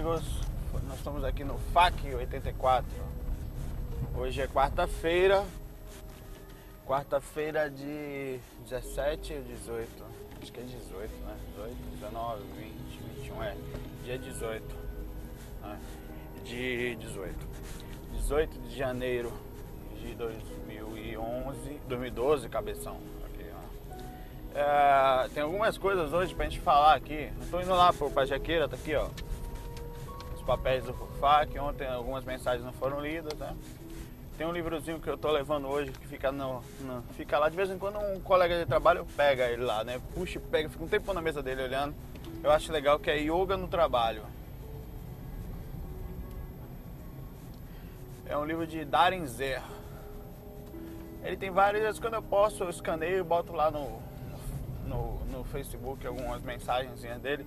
Amigos. Nós estamos aqui no FAC 84. Hoje é quarta-feira. Quarta-feira de 17 ou 18? Acho que é 18, né? 18, 19, 20, 21, é. Dia 18. Né? De 18. 18 de janeiro de 2011, 2012, cabeção. É, tem algumas coisas hoje pra gente falar aqui. Não tô indo lá pro Pajaqueira, tá aqui, ó. Os papéis do FAC. Ontem algumas mensagens não foram lidas, né? Tem um livrozinho que eu tô levando hoje que fica, no, no, fica lá. De vez em quando um colega de trabalho pega ele lá, né? Puxa e pega, fica um tempo na mesa dele olhando. Eu acho legal que é Yoga no Trabalho. É um livro de Darren Zer. Ele tem várias, quando eu posso, eu escaneio e boto lá no, no, no Facebook algumas mensagens dele.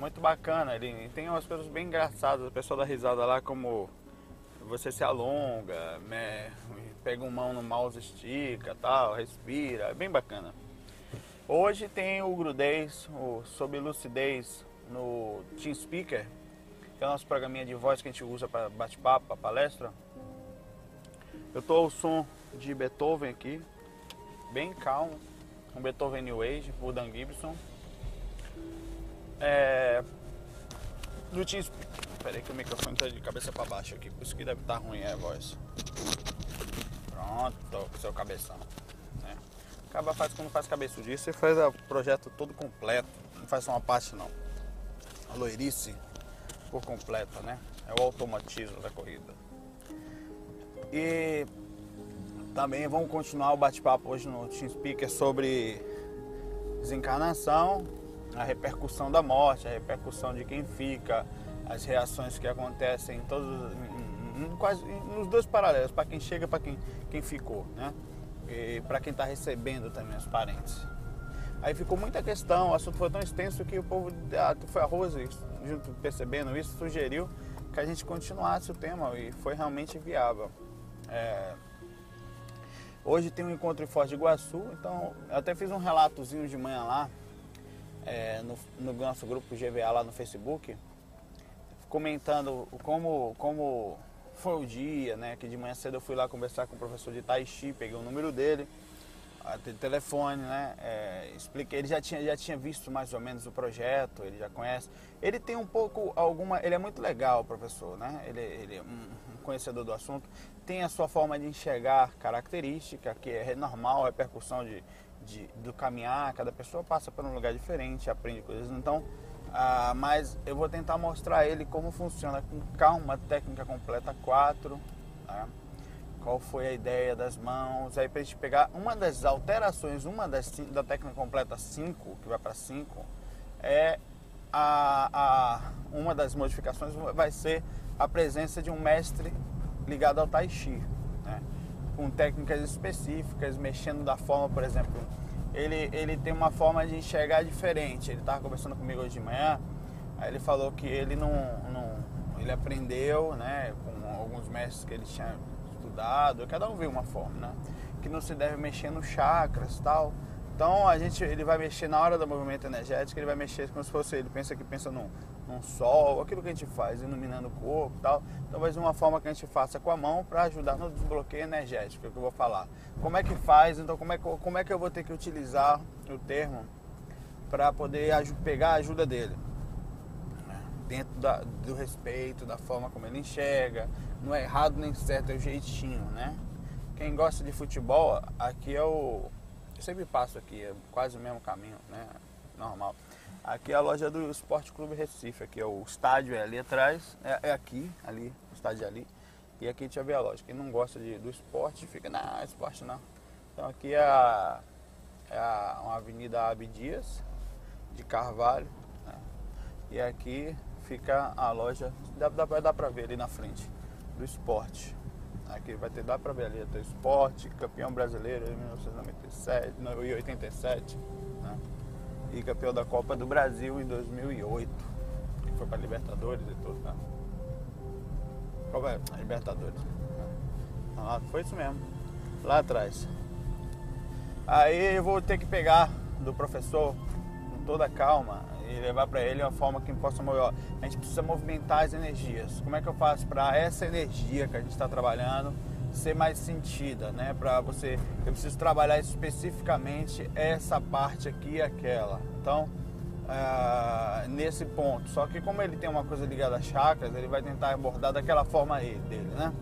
Muito bacana, ele tem umas coisas bem engraçadas, o pessoal dá risada lá como você se alonga, né, pega uma mão no mouse, estica, tal, respira, é bem bacana. Hoje tem o Grudez, o Sobre Lucidez no Team Speaker, que é o nosso programinha de voz que a gente usa para bate-papo, para palestra. Eu tô ao som de Beethoven aqui, bem calmo um Beethoven New Age, por Dan Gibson. É, do Team Peraí que o microfone tá de cabeça para baixo aqui, por isso que deve estar tá ruim a voz. Pronto, seu cabeção. Né? Acaba faz quando faz cabeçudice, você faz o projeto todo completo, não faz só uma parte não. A loirice por completa, né? É o automatismo da corrida. E também vamos continuar o bate-papo hoje no Team Speaker sobre desencarnação, a repercussão da morte, a repercussão de quem fica, as reações que acontecem em todos, em, em, quase, nos dois paralelos, para quem chega para quem, quem ficou, né? E para quem está recebendo também os parentes. Aí ficou muita questão, o assunto foi tão extenso que o povo, ah, foi a Rose, junto percebendo isso, sugeriu que a gente continuasse o tema e foi realmente viável. É, Hoje tem um encontro em Foz do Iguaçu, então eu até fiz um relatozinho de manhã lá, é, no, no, nosso grupo GVA lá no Facebook, comentando como, como foi o dia, né? Que de manhã cedo eu fui lá conversar com o professor de Tai Chi, peguei o número dele, de telefone, né? É, expliquei, ele já tinha, já tinha visto mais ou menos o projeto, ele já conhece. Ele tem um pouco, alguma. Ele é muito legal, professor, né? Ele, ele é um conhecedor do assunto tem a sua forma de enxergar característica, que é normal, a repercussão de, de, do caminhar, cada pessoa passa por um lugar diferente, aprende coisas. Então, ah, mas eu vou tentar mostrar ele como funciona com calma, técnica completa 4, né? qual foi a ideia das mãos, aí para gente pegar uma das alterações, uma das da técnica completa 5, que vai para 5, é a, a, uma das modificações vai ser a presença de um mestre ligado ao Tai Chi, né? com técnicas específicas, mexendo da forma, por exemplo, ele, ele tem uma forma de enxergar diferente. Ele estava conversando comigo hoje de manhã, aí ele falou que ele não, não ele aprendeu, né, com alguns mestres que ele tinha estudado, cada um viu uma forma, né, que não se deve mexer nos chakras, tal. Então a gente, ele vai mexer na hora do movimento energético, ele vai mexer como se fosse ele pensa que pensa num, num sol, aquilo que a gente faz, iluminando o corpo, tal. Talvez uma forma que a gente faça com a mão para ajudar no desbloqueio energético, é que eu vou falar. Como é que faz? Então como é que, como é que eu vou ter que utilizar o termo para poder pegar a ajuda dele? Dentro da, do respeito, da forma como ele enxerga, não é errado nem certo, é o jeitinho, né? Quem gosta de futebol, aqui é o eu sempre passo aqui, é quase o mesmo caminho, né? Normal. Aqui é a loja do Esporte Clube Recife, aqui é o estádio é ali atrás, é, é aqui, ali, o estádio é ali. E aqui a gente já vê a loja. Quem não gosta de, do esporte fica, não, esporte não. Então aqui é, a, é a, uma avenida Abdias de Carvalho. Né? E aqui fica a loja, dá, dá, dá pra ver ali na frente, do esporte. Aqui vai ter, dá ali, o esporte, campeão brasileiro em 1997, 1987 né? E campeão da Copa do Brasil em 2008, que foi pra Libertadores e tudo, né? Copa é? Libertadores. Né? foi isso mesmo, lá atrás. Aí eu vou ter que pegar do professor com toda calma e levar para ele uma forma que possa mover. A gente precisa movimentar as energias. Como é que eu faço para essa energia que a gente está trabalhando ser mais sentida, né? Para você, eu preciso trabalhar especificamente essa parte aqui e aquela. Então, uh, nesse ponto. Só que como ele tem uma coisa ligada a chakras, ele vai tentar abordar daquela forma dele, né?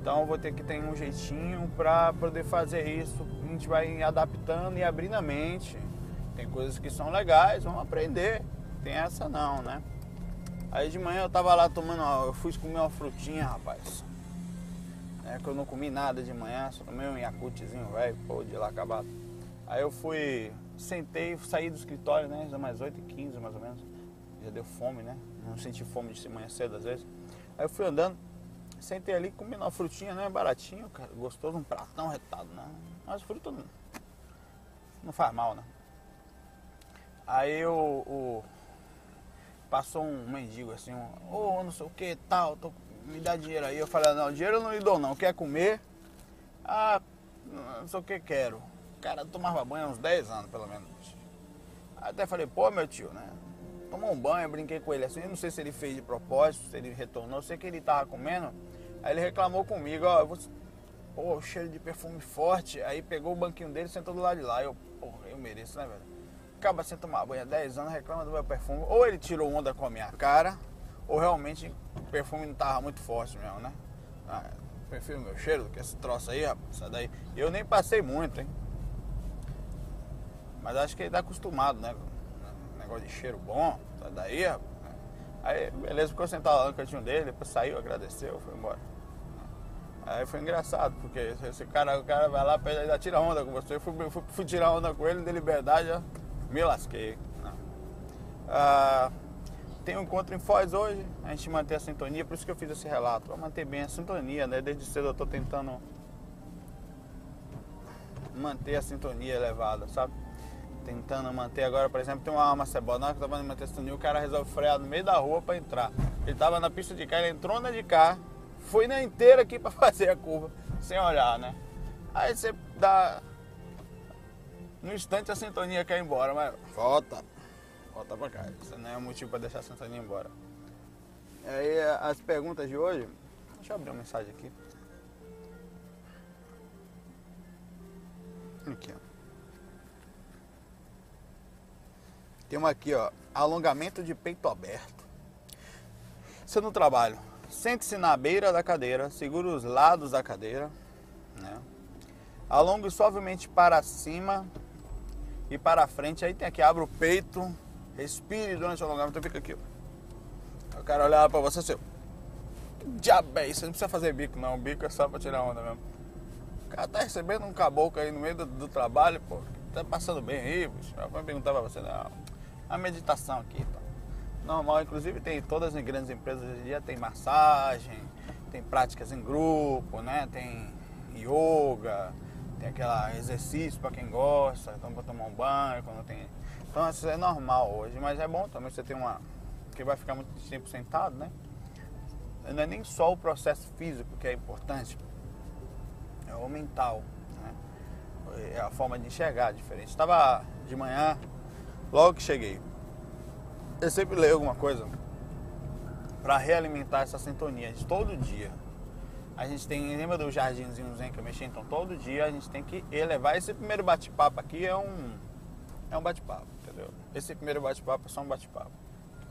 Então vou ter que ter um jeitinho para poder fazer isso. A gente vai adaptando e abrindo a mente tem coisas que são legais, vamos aprender. Tem essa não, né? Aí de manhã eu tava lá tomando, eu fui comer uma frutinha, rapaz. É que eu não comi nada de manhã, só tomei um Yakutzinho velho, pô, de lá acabado. Aí eu fui, sentei, saí do escritório, né? Já mais 8h15 mais ou menos. Já deu fome, né? Não senti fome de manhã cedo às vezes. Aí eu fui andando, sentei ali, comendo uma frutinha, né? Baratinho, cara, gostoso, um pratão retado, né? Mas fruta não, não faz mal, né? Aí o, o passou um mendigo assim, ô oh, não sei o que tal, tô, me dá dinheiro aí. Eu falei, não, dinheiro eu não lhe dou não, quer comer? Ah, não sei o que quero. Cara tomava banho há uns 10 anos pelo menos. Até falei, pô meu tio, né? Tomou um banho, brinquei com ele assim, eu não sei se ele fez de propósito, se ele retornou, sei que ele tava comendo. Aí ele reclamou comigo, ó, eu. Pô, cheiro de perfume forte. Aí pegou o banquinho dele e sentou do lado de lá. Eu, porra, eu mereço, né, velho? Acaba sem tomar banho há 10 anos, reclama do meu perfume. Ou ele tirou onda com a minha cara, ou realmente o perfume não tava muito forte mesmo, né? Ah, perfume meu cheiro, que esse troço aí, rapaz, sai daí. Eu nem passei muito, hein? Mas acho que ele tá acostumado, né? Negócio de cheiro bom, sai daí, rapaz. Aí, beleza, ficou sentado lá no cantinho dele, depois saiu, agradeceu, foi embora. Aí foi engraçado, porque esse cara, o cara vai lá, ainda tira onda com você. Eu fui, fui, fui tirar onda com ele, de liberdade, ó me lasquei. Ah, tem um encontro em Foz hoje, a gente mantém a sintonia, por isso que eu fiz esse relato, para manter bem a sintonia, né? Desde cedo eu estou tentando manter a sintonia elevada, sabe? Tentando manter agora, por exemplo, tem uma arma cebola, na hora que eu tava manter a sintonia, o cara resolve frear no meio da rua para entrar. Ele tava na pista de cá, ele entrou na de cá, foi na inteira aqui para fazer a curva, sem olhar, né? Aí você dá no instante a sintonia quer ir embora, mas volta. Volta pra cá. Isso não é motivo pra deixar a sintonia embora. E aí as perguntas de hoje. Deixa eu abrir uma mensagem aqui. Aqui, ó. Tem uma aqui, ó. Alongamento de peito aberto. Você no trabalho. Sente-se na beira da cadeira, segura os lados da cadeira, né? Alongue suavemente para cima e para frente. Aí tem aqui, abre o peito, respire durante o alongamento, fica aqui. Ó. O cara olhar para você assim, que diabo é isso? Você não precisa fazer bico não, o bico é só para tirar onda mesmo. O cara tá recebendo um caboclo aí no meio do, do trabalho, pô, tá passando bem aí, bicho. Eu vou perguntar para você, não. A meditação aqui, tá? Normal, inclusive tem todas as grandes empresas hoje em dia, tem massagem, tem práticas em grupo, né? Tem yoga, tem aquele exercício para quem gosta, então para tomar um banho, quando tem. Então isso é normal hoje, mas é bom também você ter uma. que vai ficar muito tempo sentado, né? Não é nem só o processo físico que é importante, é o mental, né? É a forma de enxergar diferente. Estava de manhã, logo que cheguei, eu sempre leio alguma coisa para realimentar essa sintonia de todo dia a gente tem, lembra do jardinzinho que eu mexi? Então todo dia a gente tem que elevar. Esse primeiro bate-papo aqui é um, é um bate-papo, entendeu? Esse primeiro bate-papo é só um bate-papo.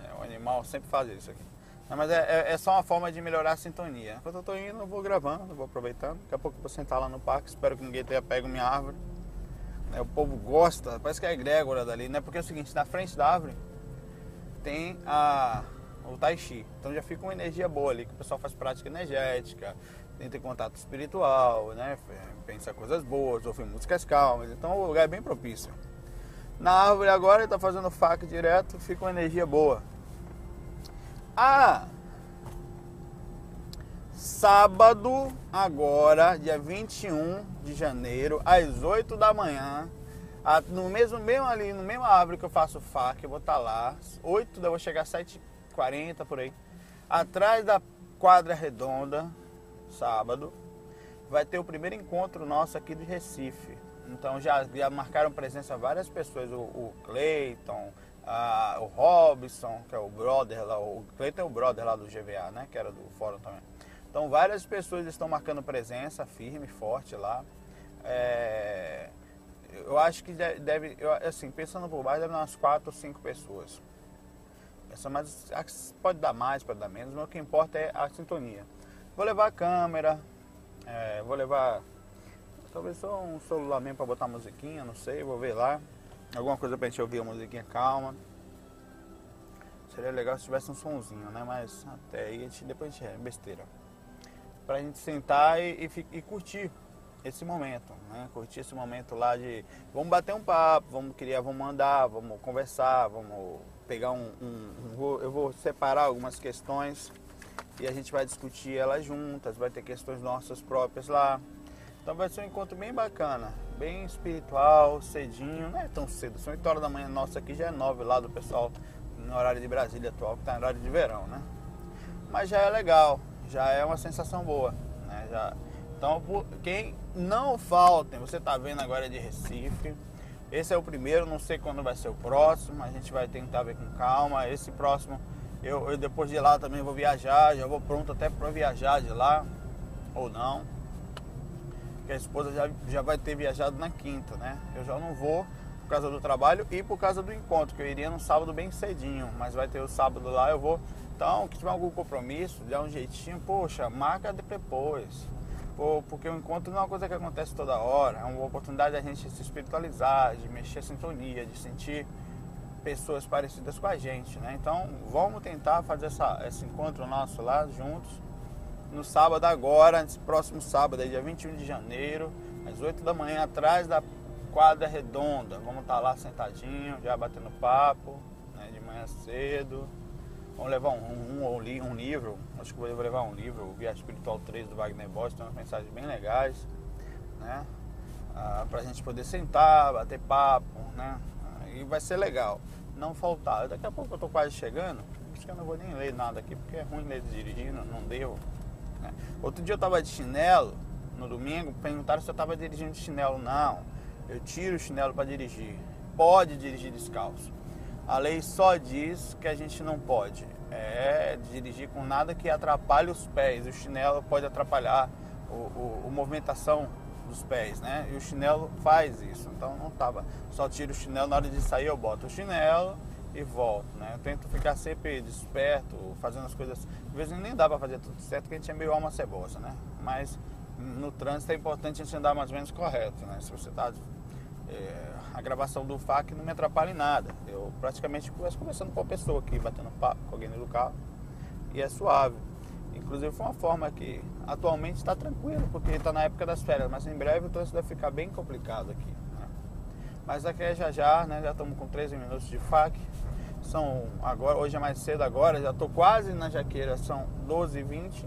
É, o animal sempre faz isso aqui. mas é, é, é, só uma forma de melhorar a sintonia. Enquanto eu tô indo, eu vou gravando, vou aproveitando. Daqui a pouco eu vou sentar lá no parque, espero que ninguém tenha pego minha árvore. É, o povo gosta, parece que é a egrégora dali, né? Porque é o seguinte, na frente da árvore tem a, o Tai Chi. Então já fica uma energia boa ali, que o pessoal faz prática energética, entra em contato espiritual, né? Pensa coisas boas, ouve músicas calmas. Então o lugar é bem propício. Na árvore agora ele está fazendo faca direto, fica uma energia boa. Ah! Sábado, agora, dia 21 de janeiro, às 8 da manhã, no mesmo, mesmo ali, no mesmo árvore que eu faço faca, eu vou estar tá lá. 8, eu vou chegar às 7h40 por aí. Atrás da quadra redonda, sábado, vai ter o primeiro encontro nosso aqui de Recife. Então já, já marcaram presença várias pessoas, o, o Cleiton, o Robson, que é o brother lá, o Cleiton é o brother lá do GVA, né? Que era do fórum também. Então várias pessoas estão marcando presença firme, forte lá. É, eu acho que deve, assim, pensando por baixo, deve dar umas 4 ou 5 pessoas. Essa, mas pode dar mais, pode dar menos, mas o que importa é a sintonia. Vou levar a câmera, é, vou levar talvez só um celular mesmo para botar musiquinha, não sei, vou ver lá. Alguma coisa pra gente ouvir a musiquinha calma. Seria legal se tivesse um sonzinho, né? Mas até aí a gente, depois a gente é besteira. Pra gente sentar e, e, e curtir esse momento, né? Curtir esse momento lá de vamos bater um papo, vamos criar, vamos andar, vamos conversar, vamos pegar um, um, um, eu vou separar algumas questões e a gente vai discutir elas juntas, vai ter questões nossas próprias lá. Então vai ser um encontro bem bacana, bem espiritual, cedinho, não é tão cedo, são 8 horas da manhã, nossa aqui já é 9 lá do pessoal no horário de Brasília atual, que está no horário de verão, né? Mas já é legal, já é uma sensação boa, né? Já, então, quem não faltem, você está vendo agora de Recife, esse é o primeiro, não sei quando vai ser o próximo, a gente vai tentar ver com calma. Esse próximo eu, eu, depois de lá também vou viajar, já vou pronto até para viajar de lá, ou não. Porque a esposa já, já vai ter viajado na quinta, né? Eu já não vou por causa do trabalho e por causa do encontro, que eu iria no sábado bem cedinho, mas vai ter o sábado lá, eu vou. Então, que tiver algum compromisso, dá um jeitinho, poxa, marca depois. Porque o encontro não é uma coisa que acontece toda hora, é uma oportunidade da gente se espiritualizar, de mexer a sintonia, de sentir pessoas parecidas com a gente, né? Então vamos tentar fazer essa, esse encontro nosso lá juntos no sábado agora, nesse próximo sábado, dia 21 de janeiro, às 8 da manhã, atrás da quadra redonda. Vamos estar tá lá sentadinho, já batendo papo, né, de manhã cedo. Vamos levar um, um, um, um livro, acho que vou levar um livro, o Viagem Espiritual 3 do Wagner Bosch, tem umas mensagens bem legais, né? Ah, pra gente poder sentar, bater papo, né? E vai ser legal não faltar. Daqui a pouco eu estou quase chegando, acho que eu não vou nem ler nada aqui, porque é ruim ler dirigindo, não devo. Né? Outro dia eu estava de chinelo, no domingo, perguntaram se eu estava dirigindo de chinelo. Não, eu tiro o chinelo para dirigir. Pode dirigir descalço. A lei só diz que a gente não pode é dirigir com nada que atrapalhe os pés. O chinelo pode atrapalhar o, a movimentação dos pés, né? E o chinelo faz isso. Então não tava. Só tiro o chinelo na hora de sair, eu boto o chinelo e volto, né? Eu tento ficar sempre desperto, fazendo as coisas. Às vezes nem dá para fazer tudo certo, porque a gente é meio alma cebosa, né? Mas no trânsito é importante a gente andar mais ou menos correto, né? Se você tá é, a gravação do FAC não me atrapalha em nada. Eu praticamente começo conversando com a pessoa aqui, batendo papo com alguém no carro e é suave. Inclusive foi uma forma que atualmente está tranquilo, porque está na época das férias, mas em breve o trânsito vai ficar bem complicado aqui. Né? Mas aqui é já já, né? Já estamos com 13 minutos de FAC. São agora, hoje é mais cedo agora, já estou quase na jaqueira, são 12h20.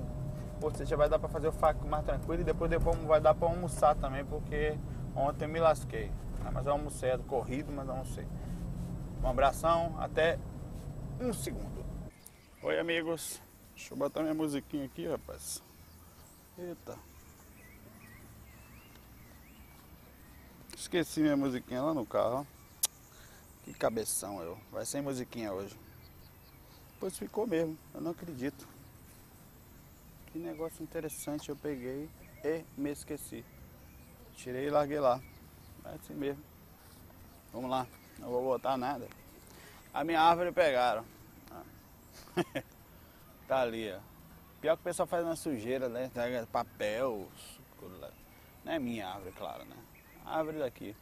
Ou seja, vai dar para fazer o FAC mais tranquilo e depois, depois vai dar para almoçar também, porque ontem me lasquei. Né? Mas eu almocei, é corrido, mas almocei. Um abração, até um segundo. Oi amigos, Deixa eu botar minha musiquinha aqui, rapaz. Eita. Esqueci minha musiquinha lá no carro. Que cabeção eu. Vai sem musiquinha hoje. Pois ficou mesmo. Eu não acredito. Que negócio interessante. Eu peguei e me esqueci. Tirei e larguei lá. É assim mesmo. Vamos lá. Não vou botar nada. A minha árvore pegaram. Ah. Tá ali, ó. Pior que o pessoal faz uma sujeira, né? Pega papel, não é minha árvore, claro, né? Árvore daqui.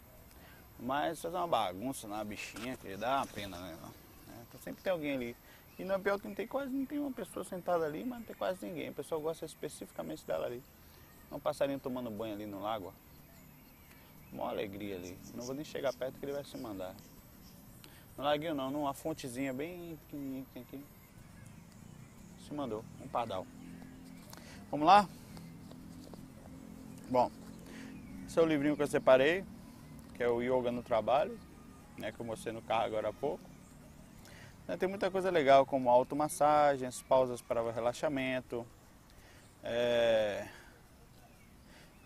Mas fazer uma bagunça na bichinha que dá uma pena, né? sempre tem alguém ali. E não é pior que não tem quase não tem uma pessoa sentada ali, mas não tem quase ninguém. A pessoa gosta especificamente dela ali. Um passarinho tomando banho ali no lago. Uma alegria ali. Não vou nem chegar perto que ele vai se mandar. No laguinho não, numa fontezinha bem pequenininha que tem aqui. Se mandou, um pardal. Vamos lá? Bom, esse é o livrinho que eu separei, que é o Yoga no Trabalho, né, que eu mostrei no carro agora há pouco. Né, tem muita coisa legal, como automassagens, pausas para relaxamento, é...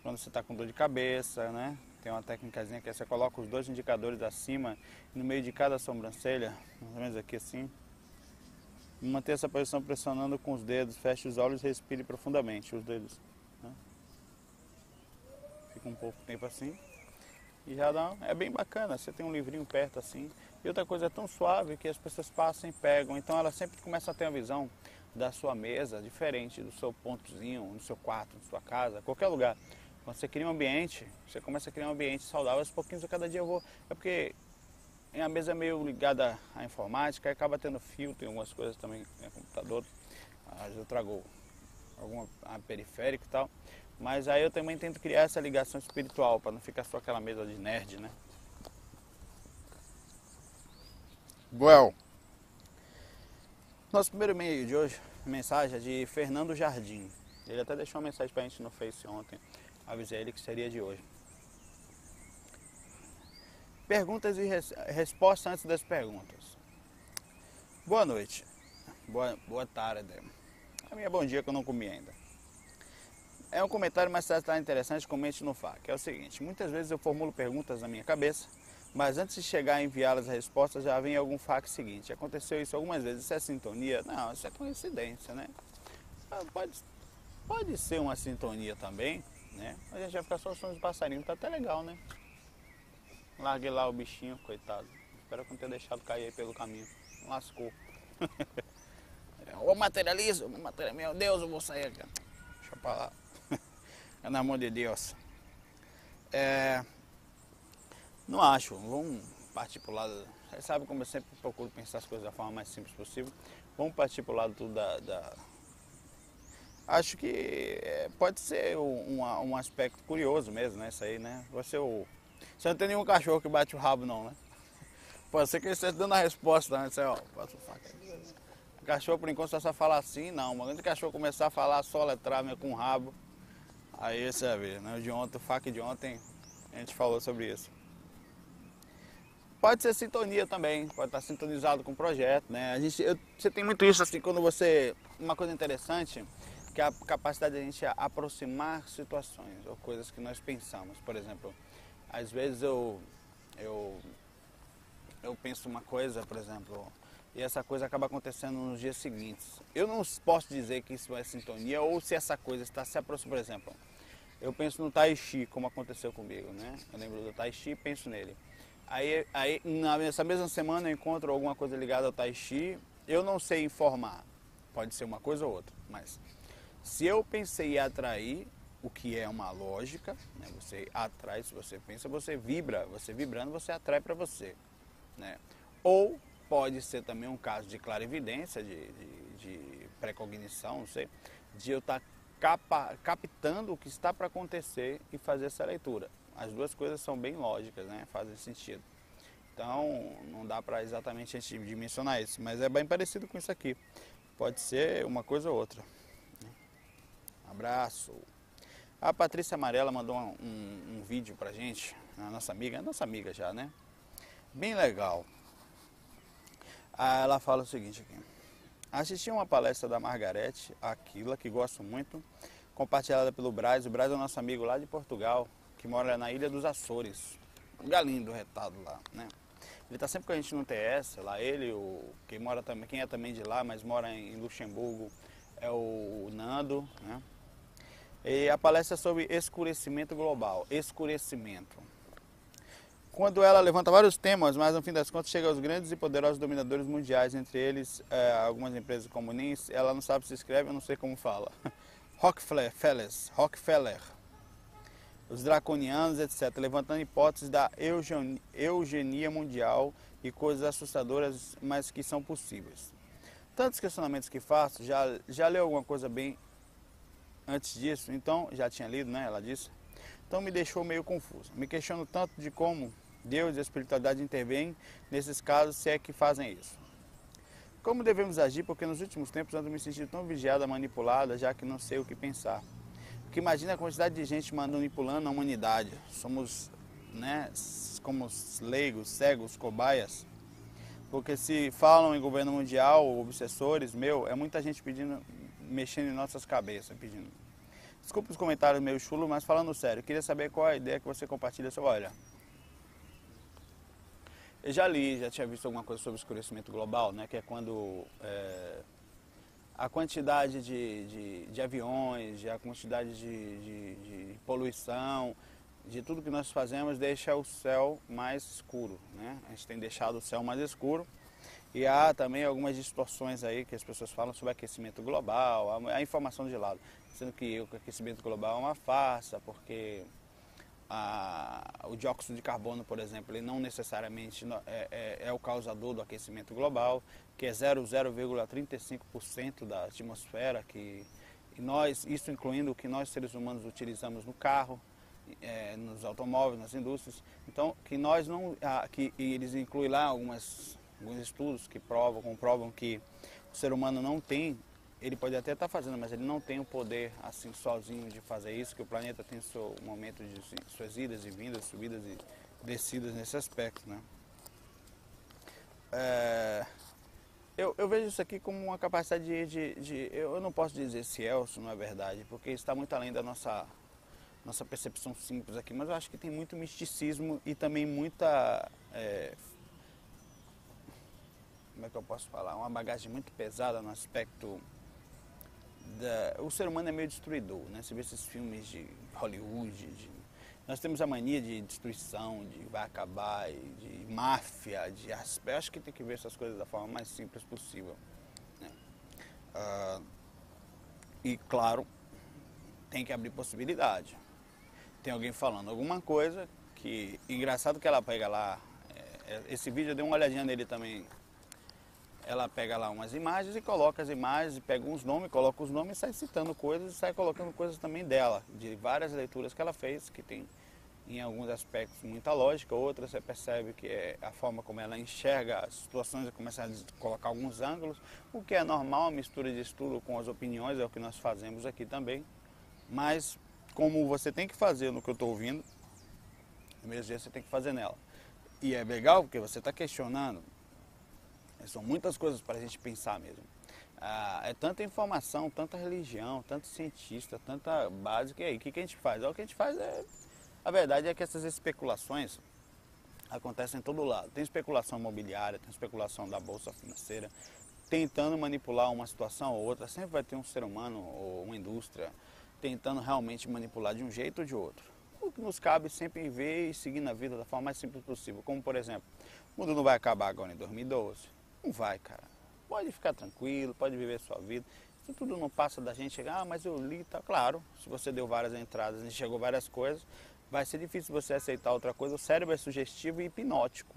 quando você está com dor de cabeça, né? Tem uma técnicazinha que você coloca os dois indicadores acima, no meio de cada sobrancelha, mais ou menos aqui assim. Manter essa posição pressionando com os dedos, feche os olhos e respire profundamente os dedos. Né? Fica um pouco tempo assim. E já dá, é bem bacana, você tem um livrinho perto assim. E outra coisa é tão suave que as pessoas passam e pegam. Então ela sempre começa a ter uma visão da sua mesa diferente do seu pontozinho, no seu quarto, na sua casa, qualquer lugar. Quando você cria um ambiente, você começa a criar um ambiente saudável, aos pouquinhos a cada dia eu vou. É porque a mesa é meio ligada à informática, acaba tendo fio, tem algumas coisas também, no computador, às vezes eu trago alguma periférico e tal. Mas aí eu também tento criar essa ligação espiritual, para não ficar só aquela mesa de nerd, né? Well, nosso primeiro e-mail de hoje, mensagem é de Fernando Jardim. Ele até deixou uma mensagem para a gente no Face ontem avisei ele que seria de hoje. Perguntas e res respostas antes das perguntas. Boa noite. Boa, boa tarde. A minha bom dia que eu não comi ainda. É um comentário, mas se está interessante, comente no FAQ. É o seguinte, muitas vezes eu formulo perguntas na minha cabeça, mas antes de chegar a enviá-las a respostas, já vem algum FAQ seguinte. Aconteceu isso algumas vezes, isso é sintonia? Não, isso é coincidência, né? Ah, pode, pode ser uma sintonia também, né? A gente vai ficar só som de passarinho, tá até legal, né? Larguei lá o bichinho, coitado. Espero que não tenha deixado cair aí pelo caminho. Lascou. o materialismo, meu Deus, eu vou sair aqui. Deixa pra lá. É na mão de Deus. É, não acho, vamos partir pro lado. Você sabe como eu sempre procuro pensar as coisas da forma mais simples possível. Vamos partir pro lado da, da acho que é, pode ser um, um, aspecto curioso mesmo, né? Isso aí, né? Você, o, você não tem nenhum cachorro que bate o rabo, não, né? Pode ser que ele esteja dando a resposta, né? Você, ó, passa o faca. O cachorro, por enquanto, só falar assim, não. Mas quando o cachorro começar a falar só letrar com o rabo, aí você vai ver, né? O de ontem, o faca de ontem, a gente falou sobre isso. Pode ser sintonia também, pode estar sintonizado com o projeto, né? A gente, eu, você tem muito isso assim, quando você... Uma coisa interessante que é a capacidade de a gente aproximar situações ou coisas que nós pensamos. Por exemplo, às vezes eu, eu, eu penso uma coisa, por exemplo, e essa coisa acaba acontecendo nos dias seguintes. Eu não posso dizer que isso é sintonia ou se essa coisa está se aproximando. Por exemplo, eu penso no Tai Chi, como aconteceu comigo, né? Eu lembro do Tai Chi e penso nele. Aí, aí nessa mesma semana eu encontro alguma coisa ligada ao Tai Chi, eu não sei informar. Pode ser uma coisa ou outra, mas se eu pensei em atrair, o que é uma lógica, né? você atrai, se você pensa, você vibra, você vibrando, você atrai para você. Né? Ou pode ser também um caso de clarividência, de, de, de precognição, não sei, de eu estar tá captando o que está para acontecer e fazer essa leitura. As duas coisas são bem lógicas, né? fazem sentido. Então, não dá para exatamente a gente dimensionar isso, mas é bem parecido com isso aqui. Pode ser uma coisa ou outra. Abraço. A Patrícia Amarela mandou um, um, um vídeo pra gente, a nossa amiga, a nossa amiga já, né? Bem legal. Ah, ela fala o seguinte aqui. Assisti uma palestra da Margarete Aquila, que gosto muito, compartilhada pelo Braz. O Braz é o nosso amigo lá de Portugal, que mora na Ilha dos Açores. Um galinho retado lá, né? Ele está sempre com a gente no TS, lá ele, o, quem, mora quem é também de lá, mas mora em Luxemburgo, é o Nando, né? E a palestra é sobre escurecimento global. Escurecimento. Quando ela levanta vários temas, mas no fim das contas chega aos grandes e poderosos dominadores mundiais, entre eles é, algumas empresas como NIS, ela não sabe se escreve, eu não sei como fala. Rockefeller, Rockefeller. os draconianos, etc., levantando hipóteses da eugenia mundial e coisas assustadoras, mas que são possíveis. Tantos questionamentos que faço, já, já leu alguma coisa bem antes disso? Então, já tinha lido, né? Ela disse. Então me deixou meio confuso. Me questiono tanto de como Deus e a espiritualidade intervêm nesses casos, se é que fazem isso. Como devemos agir? Porque nos últimos tempos ando me sentindo tão vigiada, manipulada, já que não sei o que pensar. Porque imagina a quantidade de gente manipulando a humanidade. Somos, né, como leigos, cegos, cobaias. Porque se falam em governo mundial, obsessores, meu, é muita gente pedindo, mexendo em nossas cabeças, pedindo. Desculpe os comentários meio chulo, mas falando sério, queria saber qual a ideia que você compartilha sobre, olha, eu já li, já tinha visto alguma coisa sobre escurecimento global, né, que é quando é, a quantidade de, de, de aviões, a quantidade de, de, de, poluição, de tudo que nós fazemos deixa o céu mais escuro. Né? A gente tem deixado o céu mais escuro. E há também algumas distorções aí que as pessoas falam sobre aquecimento global, a, informação de lado, sendo que o aquecimento global é uma farsa, porque a, o dióxido de carbono, por exemplo, ele não necessariamente é, é, é o causador do aquecimento global, que é 0,35% da atmosfera, que nós, isso incluindo o que nós seres humanos utilizamos no carro, é, nos automóveis, nas indústrias. Então, que nós não, ah, que eles incluem lá algumas, alguns estudos que provam, comprovam que o ser humano não tem ele pode até estar tá fazendo, mas ele não tem o poder assim sozinho de fazer isso, que o planeta tem seu momento de suas idas e vindas, subidas e descidas nesse aspecto, né? É, eu, eu, vejo isso aqui como uma capacidade de, de, de, eu não posso dizer se é ou se não é verdade, porque está muito além da nossa nossa percepção simples aqui, mas eu acho que tem muito misticismo e também muita é, como é que eu posso falar, uma bagagem muito pesada no aspecto da, o ser humano é meio destruidor, né? Você vê esses filmes de Hollywood, de, nós temos a mania de destruição, de vai acabar, de máfia, de eu acho que tem que ver essas coisas da forma mais simples possível. Né? Uh, e claro, tem que abrir possibilidade. Tem alguém falando alguma coisa que engraçado que ela pega lá. É, esse vídeo eu dei uma olhadinha nele também ela pega lá umas imagens e coloca as imagens, pega uns nomes, coloca os nomes e sai citando coisas e sai colocando coisas também dela, de várias leituras que ela fez, que tem em alguns aspectos muita lógica, outras você percebe que é a forma como ela enxerga as situações e começa a colocar alguns ângulos, o que é normal, mistura de estudo com as opiniões, é o que nós fazemos aqui também, mas como você tem que fazer no que eu estou ouvindo, no mesmo dia você tem que fazer nela. E é legal porque você está questionando, são muitas coisas para a gente pensar mesmo. Ah, é tanta informação, tanta religião, tanto cientista, tanta básica. E aí, o que, que a gente faz? O que a gente faz é. A verdade é que essas especulações acontecem em todo lado. Tem especulação imobiliária, tem especulação da bolsa financeira, tentando manipular uma situação ou outra. Sempre vai ter um ser humano ou uma indústria tentando realmente manipular de um jeito ou de outro. O que nos cabe sempre ver e seguir na vida da forma mais simples possível. Como, por exemplo, o mundo não vai acabar agora em 2012 não vai, cara. Pode ficar tranquilo, pode viver sua vida. Isso tudo não passa da gente chegar, ah, mas eu li, tá claro. Se você deu várias entradas e chegou várias coisas, vai ser difícil você aceitar outra coisa. O cérebro é sugestivo e hipnótico.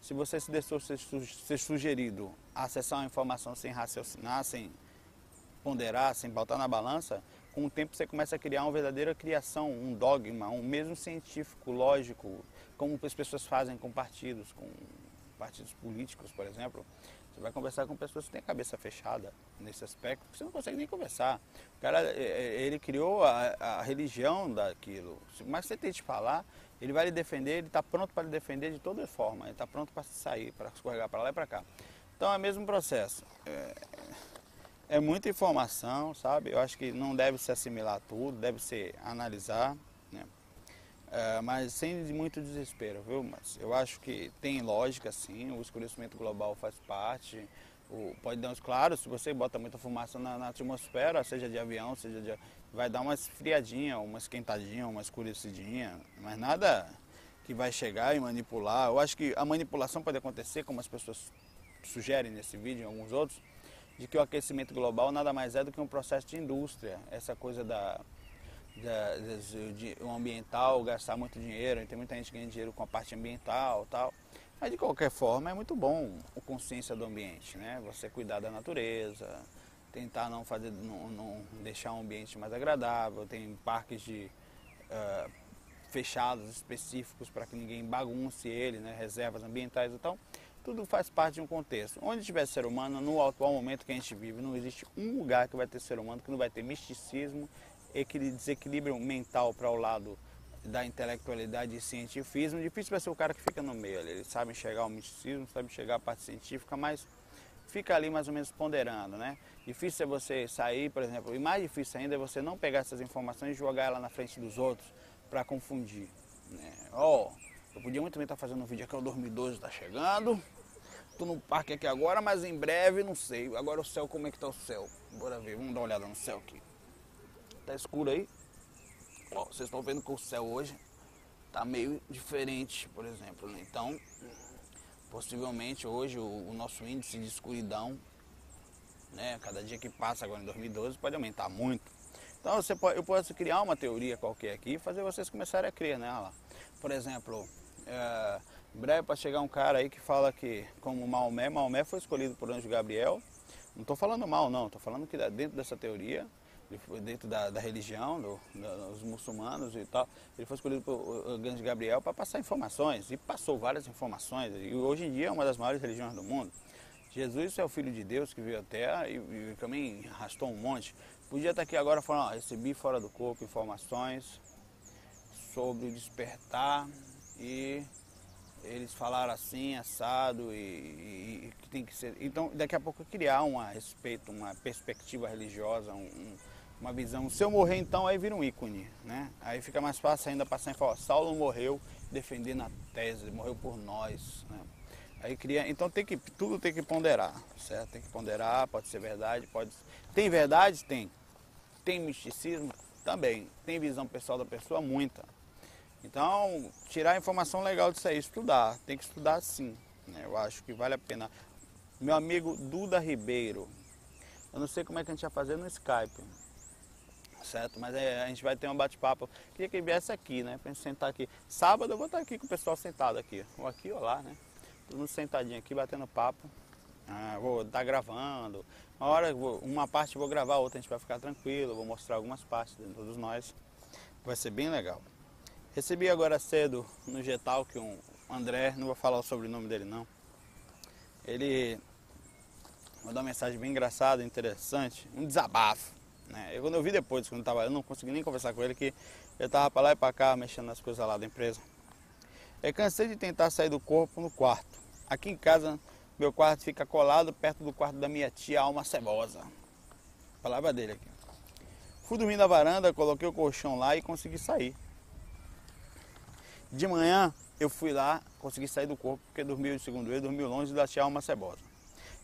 Se você se deixou ser, sugerido acessar uma informação sem raciocinar, sem ponderar, sem botar na balança, com o tempo você começa a criar uma verdadeira criação, um dogma, um mesmo científico, lógico, como as pessoas fazem com partidos, com partidos políticos, por exemplo, você vai conversar com pessoas que têm a cabeça fechada nesse aspecto, você não consegue nem conversar. O cara, é, é, ele criou a, a religião daquilo, mas você tente falar, ele vai lhe defender, ele está pronto para lhe defender de toda forma, ele está pronto para sair, para escorregar para lá e para cá. Então é o mesmo processo. É, é muita informação, sabe? Eu acho que não deve se assimilar tudo, deve se analisar, É, mas sem muito desespero, viu? Mas eu acho que tem lógica sim, o escurecimento global faz parte. O, pode dar uns claro, se você bota muita fumaça na, na, atmosfera, seja de avião, seja de. vai dar uma esfriadinha, uma esquentadinha, uma escurecidinha, mas nada que vai chegar e manipular. Eu acho que a manipulação pode acontecer, como as pessoas sugerem nesse vídeo e alguns outros, de que o aquecimento global nada mais é do que um processo de indústria. Essa coisa da da, de, o ambiental, gastar muito dinheiro, tem muita gente que ganha dinheiro com a parte ambiental tal. Mas de qualquer forma é muito bom a consciência do ambiente, né? Você cuidar da natureza, tentar não fazer, não, não deixar um ambiente mais agradável, tem parques de uh, fechados específicos para que ninguém bagunce ele, né? reservas ambientais e então tudo faz parte de um contexto. Onde tiver ser humano, no atual momento que a gente vive, não existe um lugar que vai ter ser humano que não vai ter misticismo, desequilíbrio mental para o lado da intelectualidade e cientifismo. Difícil vai ser o cara que fica no meio. Ele sabe enxergar o misticismo, sabe enxergar a parte científica, mas fica ali mais ou menos ponderando, né? Difícil é você sair, por exemplo, e mais difícil ainda é você não pegar essas informações e jogar ela na frente dos outros para confundir. Né? Oh, eu podia muito bem estar tá fazendo um vídeo aqui, o 2012 está chegando, tô no parque aqui agora, mas em breve, não sei. Agora o céu, como é que tá o céu? Bora ver, vamos dar uma olhada no céu aqui. Tá escuro aí? Ó, vocês estão vendo que o céu hoje tá meio diferente, por exemplo. Né? Então, possivelmente hoje o, o, nosso índice de escuridão, né, cada dia que passa agora em 2012 pode aumentar muito. Então você pode, eu posso criar uma teoria qualquer aqui e fazer vocês começarem a crer nela. Por exemplo, é, em breve para chegar um cara aí que fala que como Maomé, Maomé foi escolhido por Anjo Gabriel. Não estou falando mal não, estou falando que dentro dessa teoria dentro da, da religião, do, dos muçulmanos e tal. Ele foi escolhido por Grande Gabriel para passar informações e passou várias informações. E hoje em dia é uma das maiores religiões do mundo. Jesus é o Filho de Deus que veio à Terra e, e também arrastou um monte. Podia estar aqui agora falando, ó, recebi fora do corpo informações sobre o despertar e eles falaram assim, assado e, que tem que ser. Então daqui a pouco criar um respeito, uma perspectiva religiosa, um, uma visão. Se eu morrer então, aí vira um ícone, né? Aí fica mais fácil ainda passar em falar, Saulo morreu defendendo a tese, morreu por nós, né? Aí cria, então tem que tudo tem que ponderar, certo? Tem que ponderar, pode ser verdade, pode tem verdade, tem. Tem misticismo também. Tem visão pessoal da pessoa muita. Então, tirar a informação legal disso aí, estudar. Tem que estudar sim. Né? Eu acho que vale a pena. Meu amigo Duda Ribeiro. Eu não sei como é que a gente vai fazer no Skype certo? Mas é, a gente vai ter um bate-papo. Queria que ele viesse aqui, né? Pra gente sentar aqui. Sábado eu vou estar aqui com o pessoal sentado aqui. Ou aqui ou lá, né? Todo mundo sentadinho aqui, batendo papo. Ah, vou estar gravando. Uma hora, uma parte vou gravar, outra a gente vai ficar tranquilo. Vou mostrar algumas partes de todos nós. Vai ser bem legal. Recebi agora cedo no Getal que um André, não vou falar o sobrenome dele não. Ele mandou uma mensagem bem engraçada, interessante, um desabafo. Né? Eu, quando eu vi depois, quando eu, tava, eu não consegui nem conversar com ele, que eu estava para lá e para cá mexendo nas coisas lá da empresa. Eu cansei de tentar sair do corpo no quarto. Aqui em casa, meu quarto fica colado perto do quarto da minha tia Alma Cebosa. Palavra dele aqui. Fui dormir na varanda, coloquei o colchão lá e consegui sair. De manhã eu fui lá, consegui sair do corpo, porque dormiu, segundo ele, dormiu longe da tia Alma Cebosa.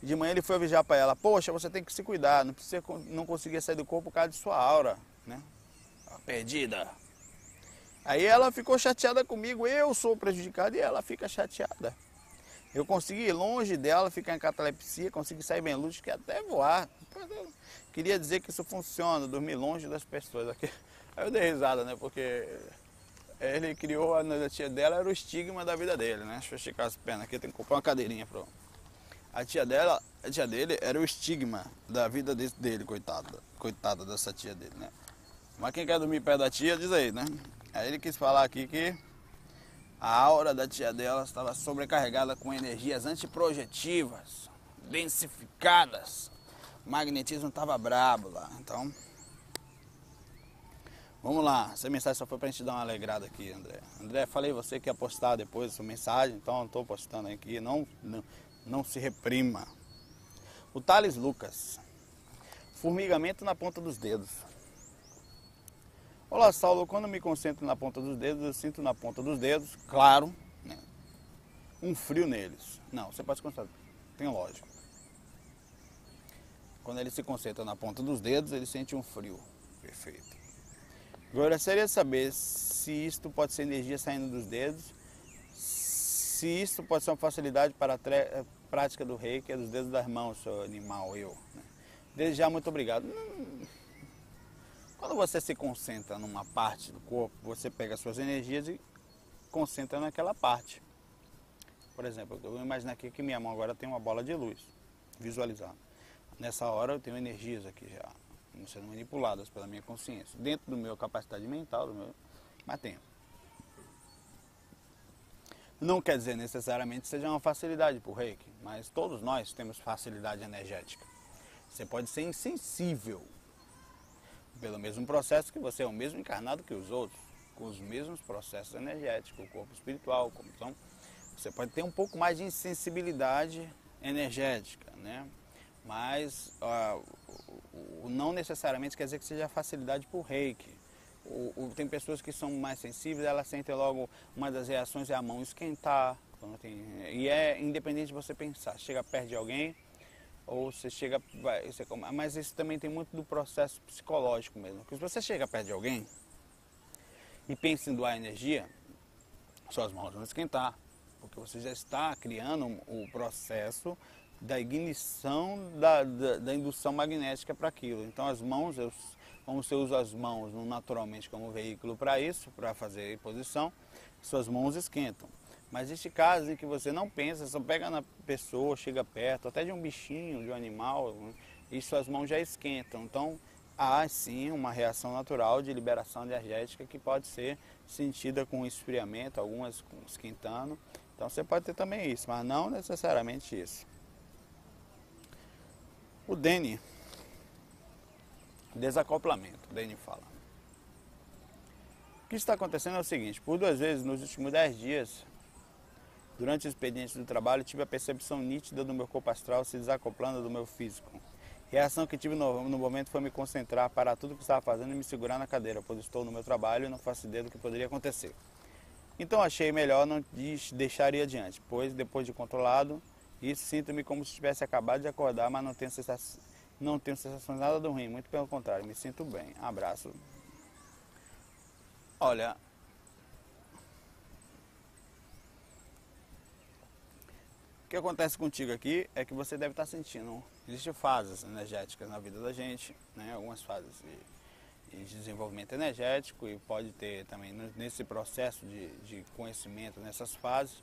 De manhã ele foi avisar para ela, poxa, você tem que se cuidar, não precisa não conseguir sair do corpo por causa de sua aura, né? Perdida. Aí ela ficou chateada comigo, eu sou prejudicado e ela fica chateada. Eu consegui ir longe dela, ficar em catalepsia, consegui sair bem lúcido, que até voar. Queria dizer que isso funciona, dormir longe das pessoas. Aqui. Aí eu dei risada, né? Porque ele criou, a tia dela era o estigma da vida dele, né? Deixa eu esticar as pernas aqui, tem que comprar uma cadeirinha pro a tia dela, a tia dele era o estigma da vida dele, coitada, coitada dessa tia dele, né? Mas quem quer dormir perto da tia, diz aí, né? Aí ele quis falar aqui que a aura da tia dela estava sobrecarregada com energias antiprojetivas, densificadas. O magnetismo estava brabo lá, então... Vamos lá, essa mensagem só foi pra gente dar uma alegrada aqui, André. André, falei você que ia postar depois essa mensagem, então estou postando aqui. Não, não, não se reprima. O Thales Lucas. Formigamento na ponta dos dedos. Olá, Saulo. Quando me concentro na ponta dos dedos, eu sinto na ponta dos dedos, claro, né, um frio neles. Não, você pode concentrar. Tem lógica. Quando ele se concentra na ponta dos dedos, ele sente um frio. Perfeito. Agora, seria saber se isto pode ser energia saindo dos dedos se isso pode ser uma facilidade para a eh, prática do reiki é dos dedos das mãos, seu animal, eu. Né? Desde já, muito obrigado. Quando você se concentra numa parte do corpo, você pega as suas energias e concentra naquela parte. Por exemplo, eu vou imaginar aqui que minha mão agora tem uma bola de luz, visualizar. Nessa hora eu tenho energias aqui já, sendo manipuladas pela minha consciência, dentro do meu capacidade mental, do meu, mas tenho. Não quer dizer necessariamente seja uma facilidade para o reiki, mas todos nós temos facilidade energética. Você pode ser insensível pelo mesmo processo que você é o mesmo encarnado que os outros, com os mesmos processos energéticos, o corpo espiritual, como então você pode ter um pouco mais de insensibilidade energética, né? Mas uh, não necessariamente quer dizer que seja facilidade reiki. O, o, tem pessoas que são mais sensíveis, elas sentem logo uma das reações é a mão esquentar. Tem, e é independente de você pensar, chega perto de alguém, ou você chega. Vai, você, mas isso também tem muito do processo psicológico mesmo. Porque se você chega perto de alguém e pensa em doar energia, suas mãos vão esquentar. Porque você já está criando o processo da ignição da, da, da indução magnética para aquilo. Então as mãos, eu, como você usa as mãos naturalmente como veículo para isso, para fazer posição, suas mãos esquentam. Mas existe casos em que você não pensa, só pega na pessoa, chega perto, até de um bichinho, de um animal, e suas mãos já esquentam. Então há sim uma reação natural de liberação energética que pode ser sentida com esfriamento, algumas esquentando. Então você pode ter também isso, mas não necessariamente isso. O Dene, desacoplamento, o Dene fala. O que está acontecendo é o seguinte, por duas vezes nos últimos dez dias Durante o expediente do trabalho, tive a percepção nítida do meu corpo astral se desacoplando do meu físico. E a ação que tive no, no momento foi me concentrar para tudo que estava fazendo e me segurar na cadeira, pois estou no meu trabalho e não faço ideia do que poderia acontecer. Então achei melhor não deixar ir adiante, pois depois de controlado, isso sinto-me como se tivesse acabado de acordar, mas não tenho, sensação, não tenho sensações nada do ruim, muito pelo contrário, me sinto bem. Abraço. Olha, O que acontece contigo aqui é que você deve estar sentindo. Existem fases energéticas na vida da gente, né? algumas fases de, de desenvolvimento energético e pode ter também nesse processo de, de conhecimento, nessas fases,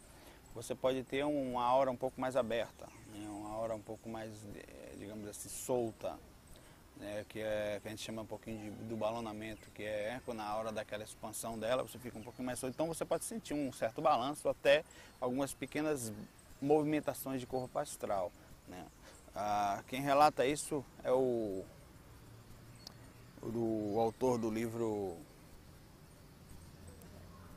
você pode ter uma aura um pouco mais aberta, né? uma aura um pouco mais, digamos assim, solta, né? que, é, que a gente chama um pouquinho de, do balonamento, que é na hora daquela expansão dela, você fica um pouquinho mais solto. Então você pode sentir um certo balanço, até algumas pequenas movimentações de corpo astral. Né? Ah, quem relata isso é o, o, o autor do livro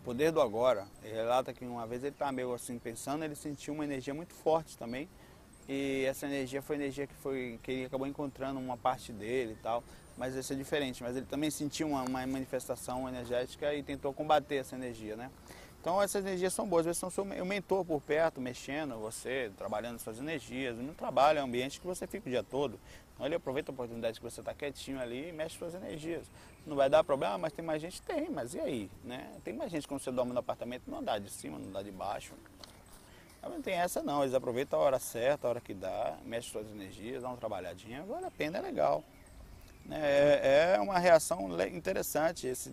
Poder do Agora. Ele relata que uma vez ele estava meio assim pensando, ele sentiu uma energia muito forte também. E essa energia foi energia que, foi, que ele acabou encontrando uma parte dele e tal. Mas esse é diferente. Mas ele também sentiu uma, uma manifestação energética e tentou combater essa energia, né? Então essas energias são boas, às vezes são o mentor por perto, mexendo, você, trabalhando suas energias. No trabalho é um ambiente que você fica o dia todo. Então ele aproveita a oportunidade que você está quietinho ali e mexe suas energias. Não vai dar problema, mas tem mais gente? Tem, mas e aí? Né? Tem mais gente quando você dorme no apartamento, não dá de cima, não dá de baixo. Não tem essa não, eles aproveitam a hora certa, a hora que dá, mexe suas energias, dá uma trabalhadinha, vale a pena, é legal. É, é uma reação interessante. Esse,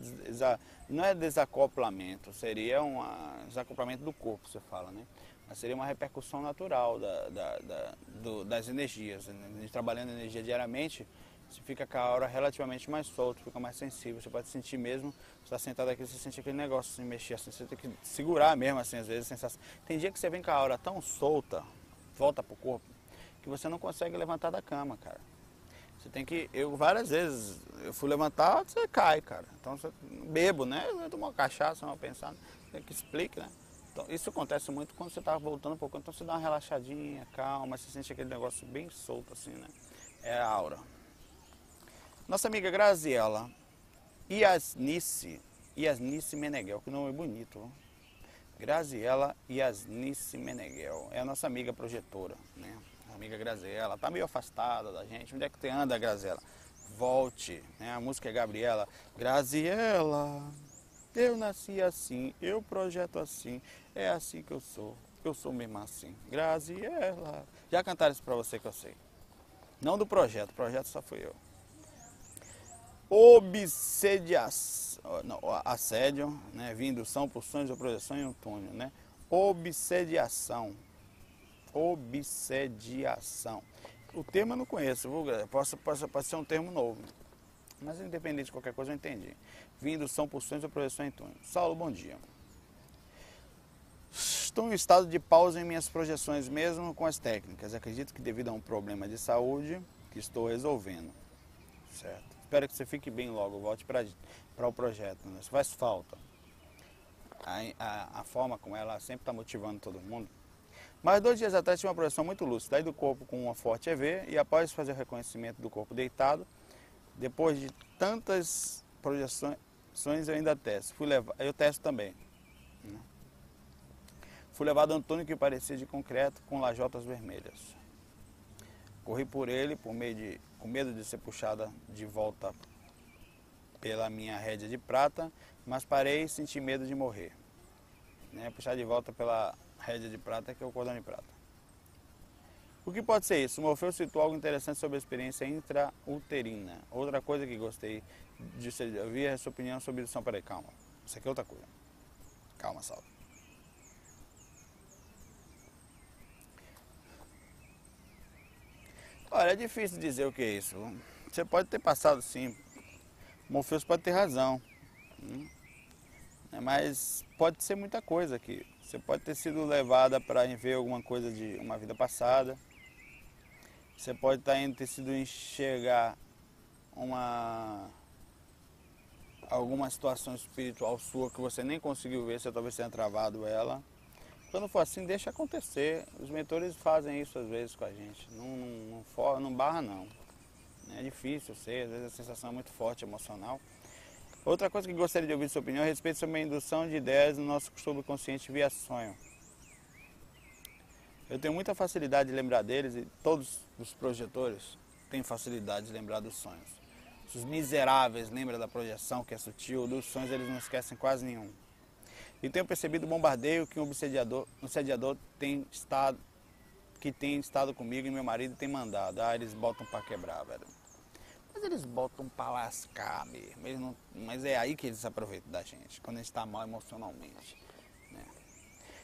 não é desacoplamento, seria um desacoplamento do corpo, você fala, né? Mas seria uma repercussão natural da, da, da do, das energias. Né? Trabalhando energia diariamente, você fica com a aura relativamente mais solto, fica mais sensível. Você pode sentir mesmo, você está sentado aqui, você sente aquele negócio se assim, mexer assim, você tem que segurar mesmo, assim, às vezes, sensação. Tem dia que você vem com a aura tão solta, volta pro corpo, que você não consegue levantar da cama, cara. Você tem que. Eu várias vezes eu fui levantar, você cai, cara. Então você bebo, né? Eu tomo uma cachaça, uma pensando, tem que explicar, né? Então, isso acontece muito quando você está voltando um pouco. Então você dá uma relaxadinha, calma, você sente aquele negócio bem solto assim, né? É a aura. Nossa amiga Graziela Yasnice, Yasnice Meneghel, que nome bonito. Ó. Graziela Yasnice Meneghel, é a nossa amiga projetora, né? amiga Graziela, tá meio afastada da gente. Onde é que você anda, Graziela? Volte, né? A música é Gabriela. Graziela, eu nasci assim, eu projeto assim, é assim que eu sou. Eu sou mesmo assim. Graziela. Já cantaram isso pra você que eu sei. Não do projeto, o projeto só fui eu. obsediação, não, assédio, né, vindo são por sonhos projeção um túnel, né? Obsediação. Obsediação. O termo eu não conheço, vou, posso, posso, pode ser um termo novo. Mas independente de qualquer coisa eu entendi. Vindo são ou projeção em túnel. Saulo, bom dia. Estou em estado de pausa em minhas projeções, mesmo com as técnicas. Acredito que devido a um problema de saúde que estou resolvendo. Certo. Espero que você fique bem logo, volte para o projeto. Né? Isso faz falta. A, a, a, forma como ela sempre está motivando todo mundo. Mas dois dias atrás tive uma projeção muito lúcida. Saí do corpo com uma forte EV e após fazer o reconhecimento do corpo deitado, depois de tantas projeções, eu ainda testo. Fui levar, eu testo também. Né? Fui levado a Antônio que parecia de concreto com lajotas vermelhas. Corri por ele por meio de, com medo de ser puxada de volta pela minha rédea de prata, mas parei e senti medo de morrer. Né? Puxar de volta pela rédea de prata, que é o cordão de prata. O que pode ser isso? Morfeu citou algo interessante sobre a experiência intrauterina. Outra coisa que gostei de ouvir é a sua opinião sobre isso. Peraí, calma. Isso aqui é outra coisa. Calma, Salve. Olha, é difícil dizer o que é isso. Você pode ter passado sim. Morpheus pode ter razão. Hum? Mas pode ser muita coisa aqui. Você pode ter sido levada para ver alguma coisa de uma vida passada. Você pode estar tá ter sido enxergar uma alguma situação espiritual sua que você nem conseguiu ver, você talvez tenha travado ela. Quando for assim, deixa acontecer. Os mentores fazem isso às vezes com a gente. Não, não, não, não barra não. É difícil, eu sei, às vezes a sensação é muito forte, emocional. Outra coisa que gostaria de ouvir sua opinião é a respeito sobre a indução de ideias no nosso subconsciente via sonho. Eu tenho muita facilidade de lembrar deles e todos os projetores têm facilidade de lembrar dos sonhos. Os miseráveis lembram da projeção que é sutil, dos sonhos eles não esquecem quase nenhum. E tenho percebido o bombardeio que um obsediador, um obsediador tem estado, que tem estado comigo e meu marido tem mandado. Ah, eles botam para quebrar, velho. Mas eles botam para lascar mesmo. Não, mas é aí que eles aproveitam da gente, quando a gente está mal emocionalmente. Né?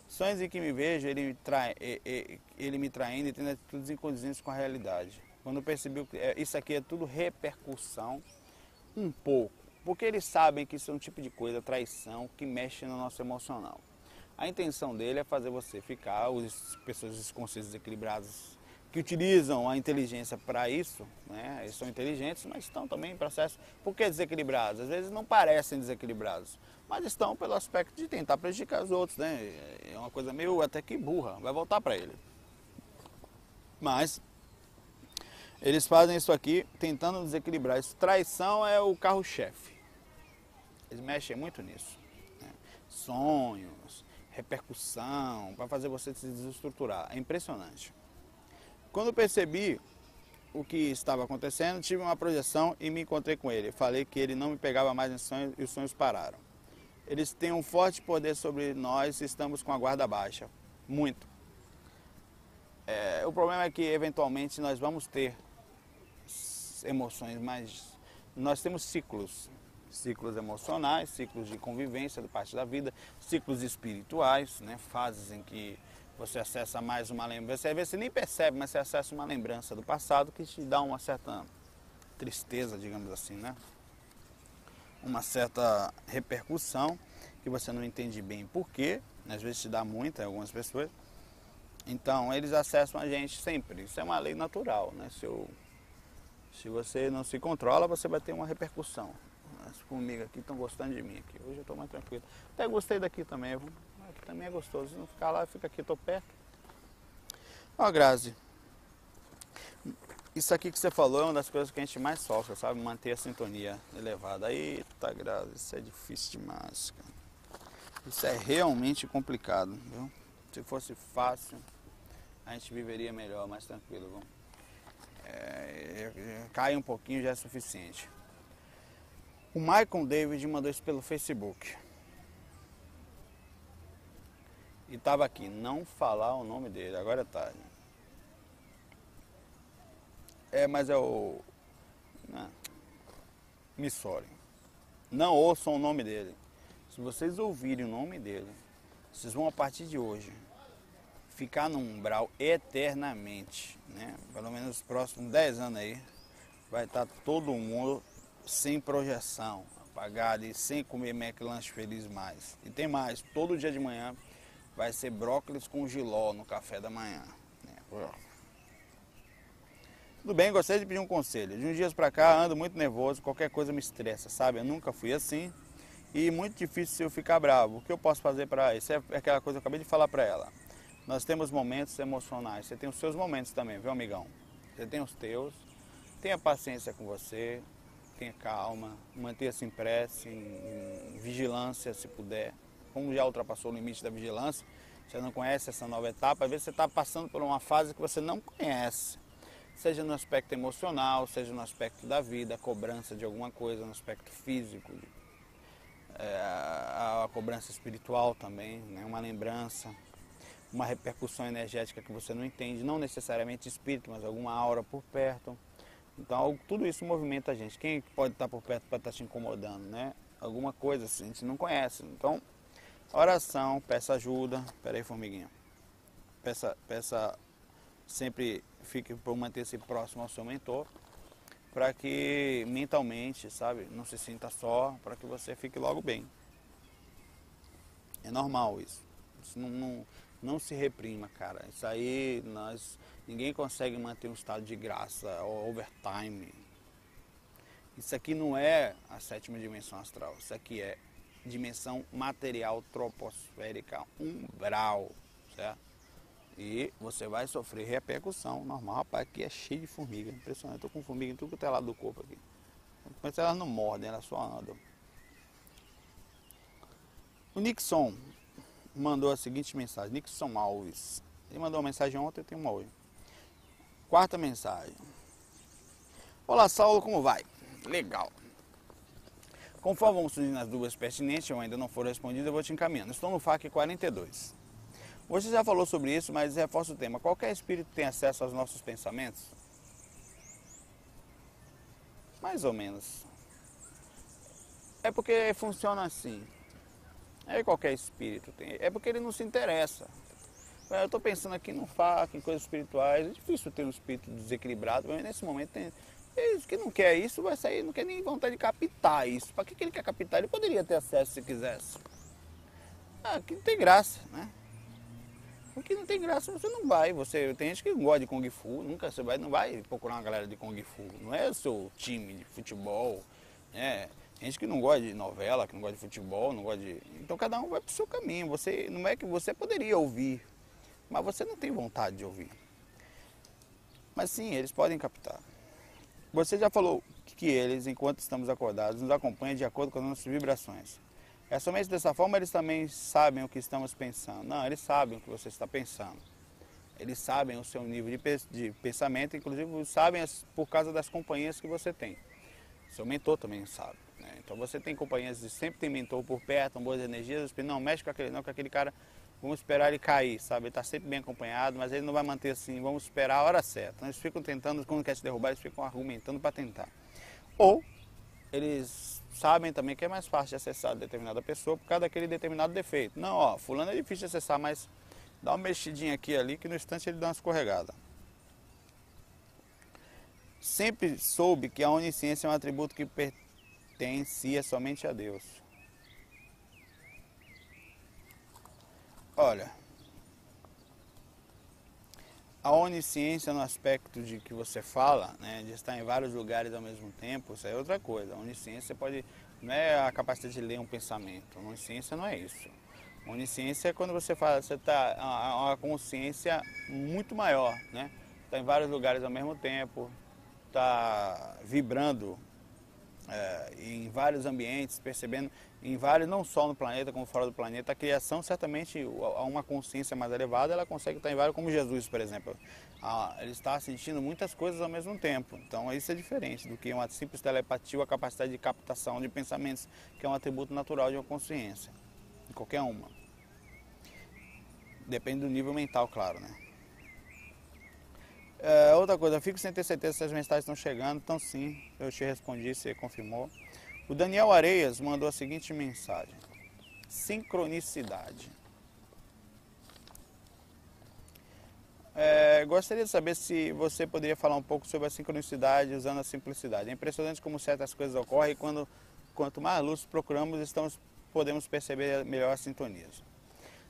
Sonhos em que me vejo, ele me, trai, ele me traindo e tendo atitudes incondizentes com a realidade. Quando eu percebi que é, isso aqui é tudo repercussão, um pouco porque eles sabem que isso é um tipo de coisa, traição, que mexe no nosso emocional. A intenção dele é fazer você ficar, as pessoas conscientes desequilibradas que utilizam a inteligência para isso, né? eles são inteligentes, mas estão também em processo. Por que desequilibrados? Às vezes não parecem desequilibrados, mas estão pelo aspecto de tentar prejudicar os outros. Né? É uma coisa meio até que burra, vai voltar para ele. Mas eles fazem isso aqui tentando desequilibrar. Isso, traição é o carro-chefe. Eles mexem muito nisso. Né? Sonhos, repercussão, para fazer você se desestruturar. É impressionante. Quando percebi o que estava acontecendo, tive uma projeção e me encontrei com ele. Falei que ele não me pegava mais em sonhos e os sonhos pararam. Eles têm um forte poder sobre nós e estamos com a guarda baixa. Muito. É, o problema é que eventualmente nós vamos ter emoções, mas nós temos ciclos ciclos emocionais, ciclos de convivência da parte da vida, ciclos espirituais, né? fases em que você acessa mais uma lembrança. Às vezes você nem percebe, mas você acessa uma lembrança do passado que te dá uma certa tristeza, digamos assim, né? Uma certa repercussão que você não entende bem porquê, às vezes te dá muita algumas pessoas. Então eles acessam a gente sempre. Isso é uma lei natural, né? Se, eu, se você não se controla, você vai ter uma repercussão as formigas aqui estão gostando de mim aqui. Hoje eu estou mais tranquilo. Até gostei daqui também. Aqui também é gostoso. Se não ficar lá, fica aqui, estou perto. Ó, Grazi. Isso aqui que você falou é uma das coisas que a gente mais sofre, sabe? Manter a sintonia elevada. Eita, Grazi, isso é difícil demais, cara. Isso é realmente complicado, viu? Se fosse fácil, a gente viveria melhor, mais tranquilo, viu? É, cai um pouquinho já é suficiente. O Michael David mandou isso pelo Facebook. E estava aqui, não falar o nome dele, agora é tarde. É, mas é o. Né? Missori. Não ouçam o nome dele. Se vocês ouvirem o nome dele, vocês vão a partir de hoje ficar no umbral eternamente, né? Pelo menos os próximos 10 anos aí, vai estar todo mundo sem projeção, apagado e sem comer McLanche feliz mais. E tem mais, todo dia de manhã vai ser brócolis com giló no café da manhã. Né? Tudo bem, gostaria de pedir um conselho. De uns dias pra cá ando muito nervoso, qualquer coisa me estressa, sabe? Eu nunca fui assim e muito difícil eu ficar bravo. O que eu posso fazer para isso? É aquela coisa que eu acabei de falar para ela. Nós temos momentos emocionais. Você tem os seus momentos também, viu, amigão? Você tem os teus. Tenha paciência com você, tenha calma, mantenha-se em prece, em, em vigilância se puder. Como já ultrapassou o limite da vigilância, você não conhece essa nova etapa, às vezes você está passando por uma fase que você não conhece seja no aspecto emocional, seja no aspecto da vida, a cobrança de alguma coisa, no aspecto físico, é, a, a, cobrança espiritual também, né? uma lembrança, uma repercussão energética que você não entende, não necessariamente espírito, mas alguma aura por perto. Então tudo isso movimenta a gente. Quem pode estar por perto para estar te incomodando, né? Alguma coisa assim, a gente não conhece. Então, oração, peça ajuda. Pera aí, formiguinha. Peça, peça sempre fique por manter-se próximo ao seu mentor, para que mentalmente, sabe, não se sinta só, para que você fique logo bem. É normal isso. isso não, não, não, se reprima, cara. Isso aí nós ninguém consegue manter um estado de graça overtime. Isso aqui não é a sétima dimensão astral. Isso aqui é dimensão material troposférica umbral, certo? E você vai sofrer repercussão normal. Rapaz, aqui é cheio de formiga. Impressionante. Estou com formiga em tudo que é lado do corpo aqui. Mas elas não mordem, elas só andam. O Nixon mandou a seguinte mensagem. Nixon Alves. Ele mandou uma mensagem ontem, eu tenho uma hoje. Quarta mensagem. Olá, Saulo, como vai? Legal. Conforme vamos surgindo as dúvidas pertinentes, ou ainda não foram respondidas, eu vou te encaminhando. Estou no FAC 42. Você já falou sobre isso, mas reforça o tema. Qualquer espírito tem acesso aos nossos pensamentos? Mais ou menos. É porque funciona assim. É qualquer espírito tem. É porque ele não se interessa. Eu estou pensando aqui no fato, em coisas espirituais. É difícil ter um espírito desequilibrado, mas nesse momento tem. Ele que não quer isso vai sair, não quer nem vontade de captar isso. Para que, que ele quer captar? Ele poderia ter acesso se quisesse. Ah, que não tem graça, né? Porque não tem graça, você não vai. Você tem gente que gosta de Kung Fu, nunca você vai, não vai procurar uma galera de Kung Fu. Não é o seu time de futebol. Né? Gente que não gosta de novela, que não gosta de futebol, não gosta de. Então cada um vai pro seu caminho. Você não é que você poderia ouvir, mas você não tem vontade de ouvir. Mas sim, eles podem captar. Você já falou que eles, enquanto estamos acordados, nos acompanham de acordo com as nossas vibrações. É somente dessa forma eles também sabem o que estamos pensando. Não, eles sabem o que você está pensando. Eles sabem o seu nível de pensamento, inclusive sabem por causa das companhias que você tem. Seu mentor também sabe. Então você tem companhias, sempre tem mentor por perto, boas energias, não mexe com aquele, não, com aquele cara, vamos esperar ele cair, sabe? Ele está sempre bem acompanhado, mas ele não vai manter assim, vamos esperar a hora certa. Então, eles ficam tentando, quando quer te derrubar, eles ficam argumentando para tentar. Ou eles sabem também que é mais fácil de acessar determinada pessoa por causa daquele determinado defeito. Não, ó, fulano é difícil de acessar, mas dá uma mexidinha aqui ali que no instante ele dá uma escorregada. Sempre soube que a onisciência é um atributo que pertencia somente a Deus. Olha, a onisciência no aspecto de que você fala, né, de estar em vários lugares ao mesmo tempo, isso é outra coisa. A onisciência pode não é a capacidade de ler um pensamento. A onisciência não é isso. A onisciência é quando você fala, você está uma consciência muito maior, né? Está em vários lugares ao mesmo tempo, está vibrando é, em vários ambientes, percebendo em vários, não só no planeta como fora do planeta, a criação certamente a uma consciência mais elevada, ela consegue estar em vários, como Jesus, por exemplo. Ah, ele está sentindo muitas coisas ao mesmo tempo. Então isso é diferente do que uma simples telepatia ou a capacidade de captação de pensamentos, que é um atributo natural de uma consciência, de qualquer uma. Depende do nível mental, claro, né? É, outra coisa, eu fico sem ter certeza se as mensagens estão chegando. Então sim, eu te respondi, você confirmou. O Daniel Areias mandou a seguinte mensagem. Sincronicidade. É, gostaria de saber se você poderia falar um pouco sobre a sincronicidade usando a simplicidade. É impressionante como certas coisas ocorrem quando, quanto mais luz procuramos, estamos, podemos perceber melhor as sintonias.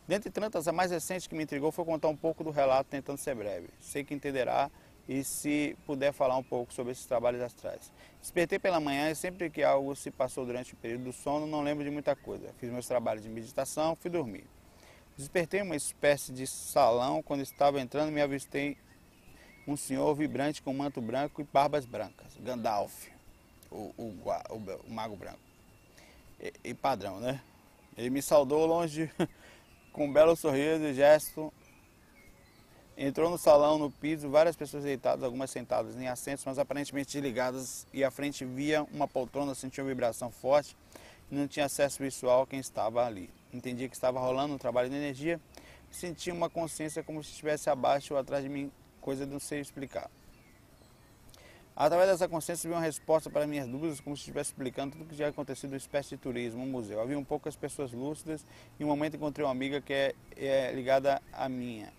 Dentre tantas, a mais recente que me intrigou foi contar um pouco do relato, tentando ser breve. Sei que entenderá e se puder falar um pouco sobre esses trabalhos astrais. Despertei pela manhã e sempre que algo se passou durante o período do sono, não lembro de muita coisa. Fiz meus trabalhos de meditação, fui dormir. Despertei uma espécie de salão. Quando estava entrando, me avistei um senhor vibrante com manto branco e barbas brancas. Gandalf, o, o, o, o mago branco. E, e, padrão, né? Ele me saudou longe com um belo sorriso e gesto. Entrou no salão, no piso, várias pessoas deitadas, algumas sentadas em assentos, mas aparentemente desligadas. E à frente via uma poltrona, sentia uma vibração forte e não tinha acesso visual a quem estava ali entendia que estava rolando um trabalho de energia, sentia uma consciência como se estivesse abaixo ou atrás de mim, coisa de não sei explicar. Através dessa consciência vi uma resposta para minhas dúvidas, como se estivesse explicando tudo o que tinha acontecido no espécie de turismo, um museu. Havia um poucas pessoas lúcidas e um momento encontrei uma amiga que é, é ligada à minha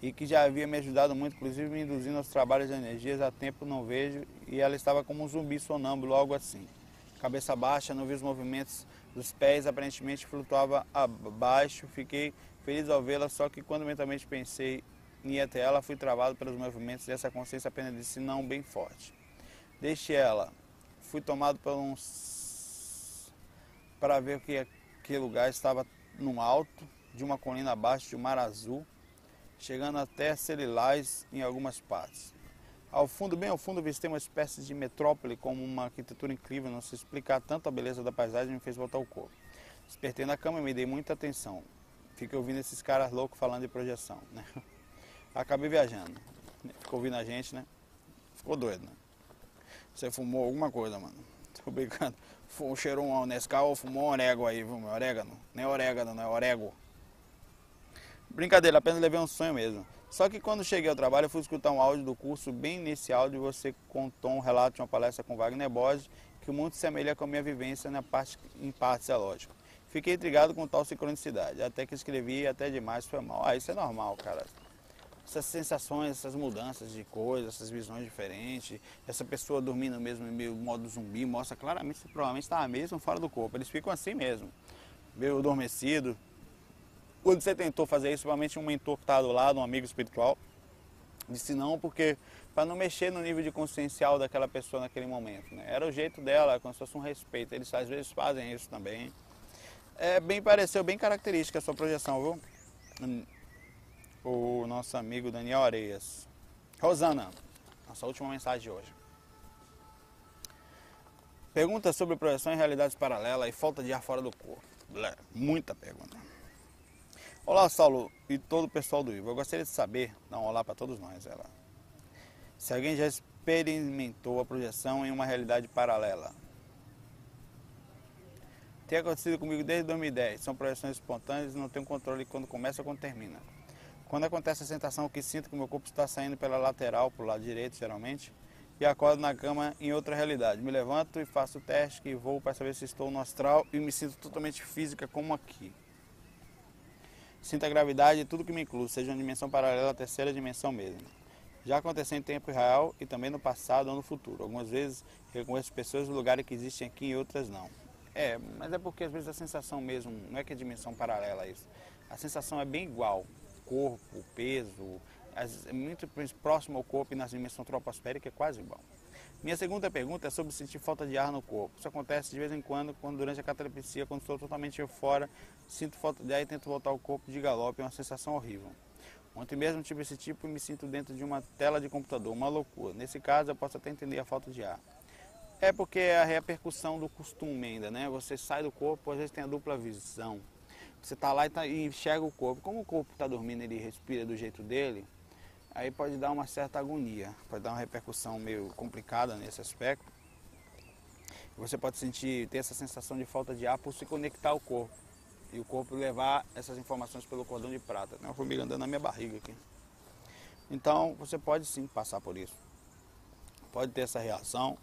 e que já havia me ajudado muito, inclusive me induzindo aos trabalhos de energias há tempo não vejo e ela estava como um zumbi sonâmbulo, algo assim. Cabeça baixa, não vi os movimentos dos pés aparentemente flutuava abaixo. Fiquei feliz ao vê-la, só que quando mentalmente pensei ir até ela, fui travado pelos movimentos dessa consciência apenas disse não bem forte. Deixe ela. Fui tomado por uns para ver que aquele lugar estava no alto de uma colina abaixo de um mar azul, chegando até Celilás em algumas partes. Ao fundo, bem ao fundo, visitei uma espécie de metrópole com uma arquitetura incrível, não se explicar tanto a beleza da paisagem me fez voltar o corpo. Despertei na cama e me dei muita atenção. Fiquei ouvindo esses caras loucos falando de projeção, né? Acabei viajando. Ficou ouvindo a gente, né? Ficou doido, né? Você fumou alguma coisa, mano. Tô brincando. Cheirou um Nescau ou fumou um orégano aí, viu? Orégano. Nem orégano, não é orégano. Brincadeira, apenas levei um sonho mesmo. Só que quando cheguei ao trabalho, eu fui escutar um áudio do curso bem inicial de você contou um relato de uma palestra com Wagner Borges, que muito se semelha com a minha vivência na parte, em partes, é lógico. Fiquei intrigado com tal sincronicidade, até que escrevi até demais foi mal. Ah, isso é normal, cara. Essas sensações, essas mudanças de coisas, essas visões diferentes, essa pessoa dormindo mesmo em meio modo zumbi, mostra claramente que provavelmente estava mesmo fora do corpo. Eles ficam assim mesmo, meio adormecido, quando você tentou fazer isso, provavelmente um mentor que estava do lado, um amigo espiritual, disse não, porque para não mexer no nível de consciencial daquela pessoa naquele momento. Né? Era o jeito dela, como se fosse um respeito. Eles às vezes fazem isso também. É bem pareceu, bem característica a sua projeção, viu? O nosso amigo Daniel Areias. Rosana, nossa última mensagem de hoje. Pergunta sobre projeção em realidades paralelas e falta de ar fora do corpo. Muita pergunta. Olá, Saulo e todo o pessoal do Ivo. Eu gostaria de saber, dar um olá para todos nós, ela. Se alguém já experimentou a projeção em uma realidade paralela. Tem acontecido comigo desde 2010. São projeções espontâneas e não tenho controle quando começa ou quando termina. Quando acontece a sensação que sinto que meu corpo está saindo pela lateral, para o lado direito, geralmente, e acordo na cama em outra realidade. Me levanto e faço o teste e vou para saber se estou no astral e me sinto totalmente física como aqui. Sinto a gravidade de tudo que me inclui, seja uma dimensão paralela à terceira dimensão mesmo. Já aconteceu em tempo real e também no passado ou no futuro. Algumas vezes reconheço pessoas no lugares que existem aqui e outras não. É, mas é porque às vezes a sensação mesmo, não é que é dimensão paralela isso. A sensação é bem igual. Corpo, peso, é muito próximo ao corpo e na dimensão troposférica é quase igual. Minha segunda pergunta é sobre sentir falta de ar no corpo. Isso acontece de vez em quando, quando durante a catalepsia, quando estou totalmente fora, sinto falta de ar e tento voltar ao corpo de galope, é uma sensação horrível. Ontem mesmo tive esse tipo e me sinto dentro de uma tela de computador, uma loucura. Nesse caso, eu posso até entender a falta de ar. É porque é a repercussão do costume ainda, né? Você sai do corpo, às vezes tem a dupla visão. Você está lá e, tá, e enxerga o corpo. Como o corpo está dormindo, ele respira do jeito dele, aí pode dar uma certa agonia, pode dar uma repercussão meio complicada nesse aspecto. Você pode sentir, ter essa sensação de falta de ar por se conectar ao corpo e o corpo levar essas informações pelo cordão de prata. Tem uma formiga andando na minha barriga aqui. Então você pode sim passar por isso. Pode ter essa reação.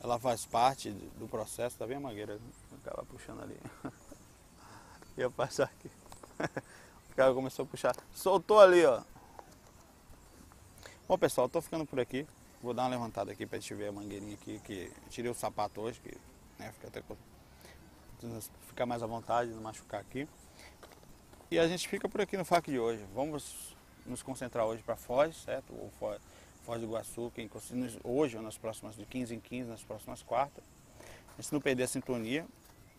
Ela faz parte do processo. Tá vendo a mangueira? Acaba puxando ali. Ia passar aqui. O cara começou a puxar. Soltou ali, ó. Bom pessoal, tô ficando por aqui. Vou dar uma levantada aqui pra gente ver a mangueirinha aqui. Que tirei o sapato hoje, que né, fica até ficar mais à vontade, não machucar aqui. E a gente fica por aqui no FAC de hoje. Vamos nos concentrar hoje para Foz, certo? O Foz, Foz do Iguaçu, que hoje ou nas próximas, de 15 em 15, nas próximas quartas. A gente não perder a sintonia.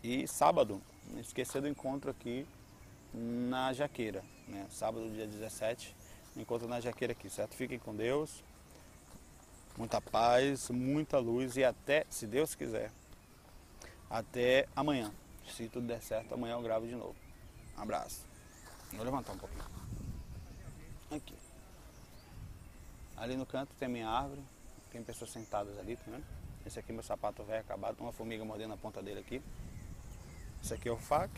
E sábado, não esquecer do encontro aqui na Jaqueira. Né? Sábado, dia 17, encontro na Jaqueira aqui, certo? Fiquem com Deus. Muita paz, muita luz e até, se Deus quiser, até amanhã. Se tudo der certo, amanhã eu gravo de novo. Um abraço. Vou levantar um pouquinho. Aqui. Ali no canto tem minha árvore. Tem pessoas sentadas ali, tá vendo? Esse aqui é meu sapato velho acabado. Uma formiga mordendo a ponta dele aqui. Esse aqui é o fac.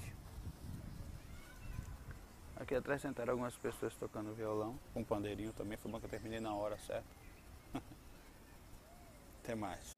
Aqui atrás sentaram algumas pessoas tocando violão. Com um pandeirinho também. Foi bom que eu terminei na hora certa. Até mais.